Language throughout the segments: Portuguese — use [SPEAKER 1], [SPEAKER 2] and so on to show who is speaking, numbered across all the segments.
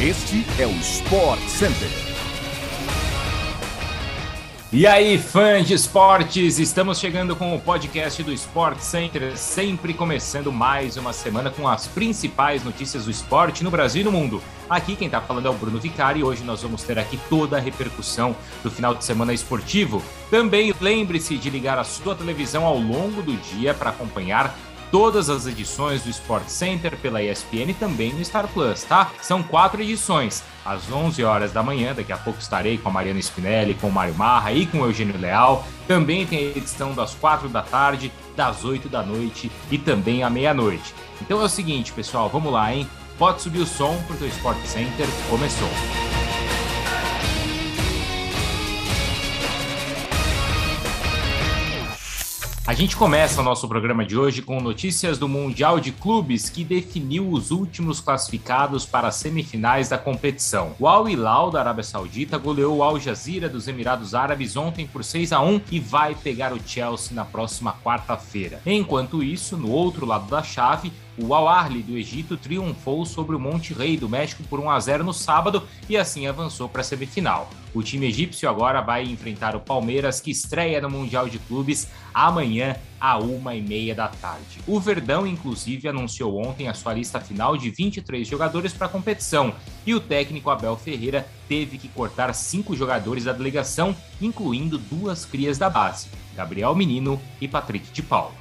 [SPEAKER 1] Este é o Sport Center.
[SPEAKER 2] E aí, fãs de esportes, estamos chegando com o podcast do Sport Center, sempre começando mais uma semana com as principais notícias do esporte no Brasil e no mundo. Aqui quem está falando é o Bruno Vicari e hoje nós vamos ter aqui toda a repercussão do final de semana esportivo. Também lembre-se de ligar a sua televisão ao longo do dia para acompanhar todas as edições do Sport Center pela ESPN e também no Star Plus, tá? São quatro edições. Às 11 horas da manhã, daqui a pouco estarei com a Mariana Spinelli, com o Mário Marra e com o Eugênio Leal. Também tem a edição das quatro da tarde, das 8 da noite e também à meia-noite. Então é o seguinte, pessoal, vamos lá, hein? Pode subir o som porque o Sport Center começou. A gente começa o nosso programa de hoje com notícias do Mundial de Clubes que definiu os últimos classificados para as semifinais da competição. O Al Hilal da Arábia Saudita goleou o Al Jazeera dos Emirados Árabes ontem por 6 a 1 e vai pegar o Chelsea na próxima quarta-feira. Enquanto isso, no outro lado da chave, o Al Ahly do Egito triunfou sobre o Monte Rei do México por 1 a 0 no sábado e assim avançou para a semifinal. O time egípcio agora vai enfrentar o Palmeiras, que estreia no Mundial de Clubes amanhã, à uma e meia da tarde. O Verdão, inclusive, anunciou ontem a sua lista final de 23 jogadores para a competição e o técnico Abel Ferreira teve que cortar cinco jogadores da delegação, incluindo duas crias da base, Gabriel Menino e Patrick de Paulo.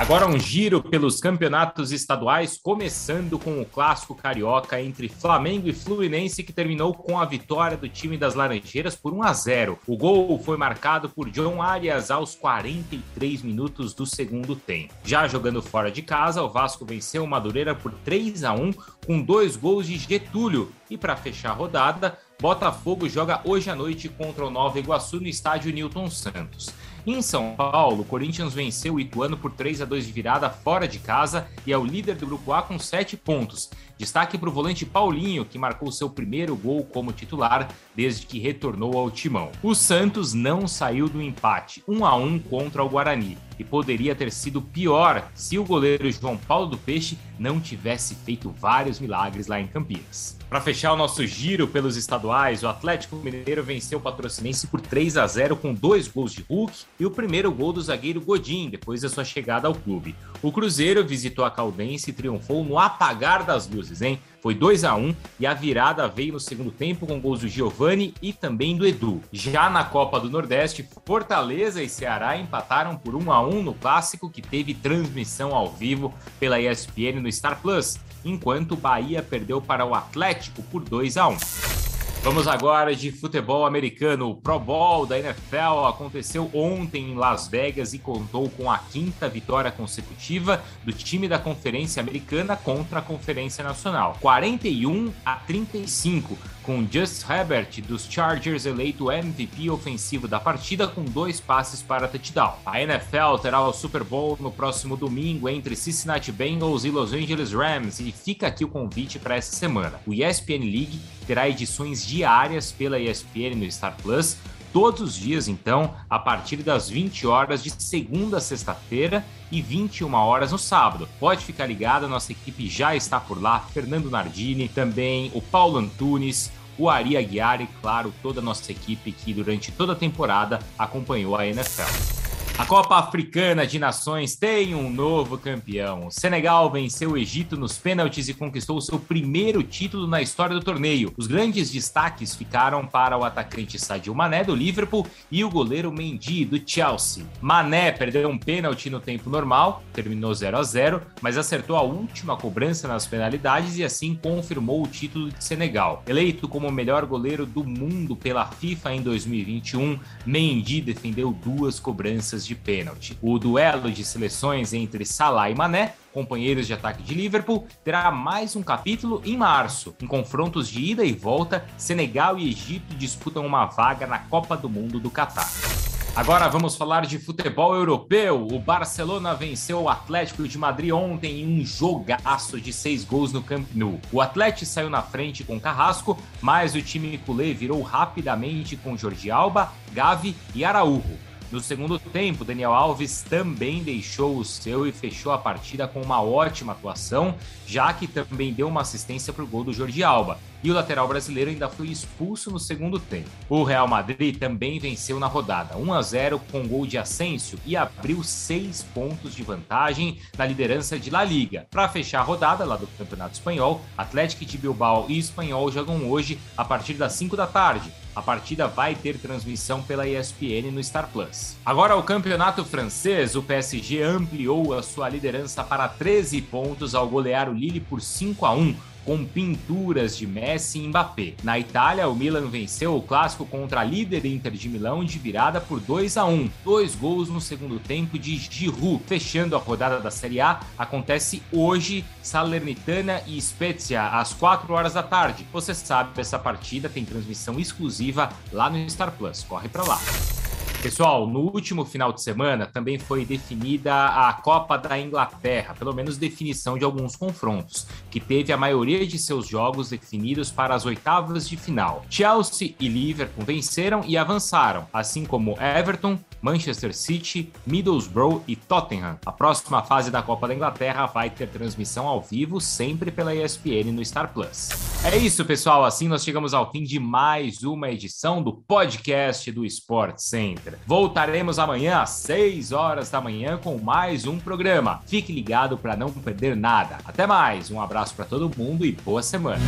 [SPEAKER 2] Agora um giro pelos campeonatos estaduais, começando com o clássico carioca entre Flamengo e Fluminense, que terminou com a vitória do time das Laranjeiras por 1 a 0. O gol foi marcado por John Arias aos 43 minutos do segundo tempo. Já jogando fora de casa, o Vasco venceu o Madureira por 3 a 1 com dois gols de Getúlio. E para fechar a rodada, Botafogo joga hoje à noite contra o Nova Iguaçu no estádio Newton Santos. Em São Paulo, o Corinthians venceu o Ituano por 3 a 2 de virada fora de casa e é o líder do grupo A com 7 pontos. Destaque para o volante Paulinho, que marcou seu primeiro gol como titular desde que retornou ao timão. O Santos não saiu do empate, 1 a 1 contra o Guarani, e poderia ter sido pior se o goleiro João Paulo do Peixe não tivesse feito vários milagres lá em Campinas. Para fechar o nosso giro pelos estaduais, o Atlético Mineiro venceu o Patrocinense por 3 a 0 com dois gols de Hulk e o primeiro gol do zagueiro Godin depois da sua chegada ao clube. O Cruzeiro visitou a Caldense e triunfou no apagar das luzes, hein? Foi 2 a 1 e a virada veio no segundo tempo com gols do Giovani e também do Edu. Já na Copa do Nordeste, Fortaleza e Ceará empataram por 1 a 1 no clássico que teve transmissão ao vivo pela ESPN no Star Plus enquanto Bahia perdeu para o Atlético por 2 a 1. Vamos agora de futebol americano. O Pro Bowl da NFL aconteceu ontem em Las Vegas e contou com a quinta vitória consecutiva do time da Conferência Americana contra a Conferência Nacional. 41 a 35, com Just Herbert dos Chargers eleito MVP ofensivo da partida com dois passes para touchdown. A NFL terá o Super Bowl no próximo domingo entre Cincinnati Bengals e Los Angeles Rams e fica aqui o convite para essa semana. O ESPN League terá edições diárias pela ESPN no Star Plus, todos os dias, então, a partir das 20 horas de segunda a sexta-feira e 21 horas no sábado. Pode ficar ligado, a nossa equipe já está por lá, Fernando Nardini, também o Paulo Antunes, o Ari Aguiar e, claro, toda a nossa equipe que durante toda a temporada acompanhou a NFL. A Copa Africana de Nações tem um novo campeão. O Senegal venceu o Egito nos pênaltis e conquistou seu primeiro título na história do torneio. Os grandes destaques ficaram para o atacante Sadio Mané do Liverpool e o goleiro Mendy do Chelsea. Mané perdeu um pênalti no tempo normal, terminou 0 a 0, mas acertou a última cobrança nas penalidades e assim confirmou o título de Senegal. Eleito como o melhor goleiro do mundo pela FIFA em 2021, Mendy defendeu duas cobranças de pênalti. O duelo de seleções entre Salah e Mané, companheiros de ataque de Liverpool, terá mais um capítulo em março. Em confrontos de ida e volta, Senegal e Egito disputam uma vaga na Copa do Mundo do Catar. Agora vamos falar de futebol europeu. O Barcelona venceu o Atlético de Madrid ontem em um jogaço de seis gols no Camp Nou. O Atlético saiu na frente com Carrasco, mas o time culé virou rapidamente com Jordi Alba, Gavi e Araújo. No segundo tempo, Daniel Alves também deixou o seu e fechou a partida com uma ótima atuação, já que também deu uma assistência para o gol do Jordi Alba e o lateral brasileiro ainda foi expulso no segundo tempo. O Real Madrid também venceu na rodada 1 a 0 com gol de Asensio e abriu seis pontos de vantagem na liderança de La Liga. Para fechar a rodada lá do Campeonato Espanhol, Atlético de Bilbao e Espanhol jogam hoje a partir das 5 da tarde. A partida vai ter transmissão pela ESPN no Star Plus. Agora, o campeonato francês, o PSG ampliou a sua liderança para 13 pontos ao golear o Lille por 5 a 1 com pinturas de Messi e Mbappé. Na Itália, o Milan venceu o clássico contra a líder Inter de Milão de virada por 2 a 1. Dois gols no segundo tempo de Giroud. Fechando a rodada da Série A, acontece hoje Salernitana e Spezia às 4 horas da tarde. Você sabe essa partida tem transmissão exclusiva lá no Star Plus. Corre para lá. Pessoal, no último final de semana também foi definida a Copa da Inglaterra, pelo menos definição de alguns confrontos, que teve a maioria de seus jogos definidos para as oitavas de final. Chelsea e Liverpool venceram e avançaram, assim como Everton, Manchester City, Middlesbrough e Tottenham. A próxima fase da Copa da Inglaterra vai ter transmissão ao vivo, sempre pela ESPN no Star Plus. É isso, pessoal. Assim nós chegamos ao fim de mais uma edição do podcast do Sport Center. Voltaremos amanhã às 6 horas da manhã com mais um programa. Fique ligado para não perder nada. Até mais, um abraço para todo mundo e boa semana.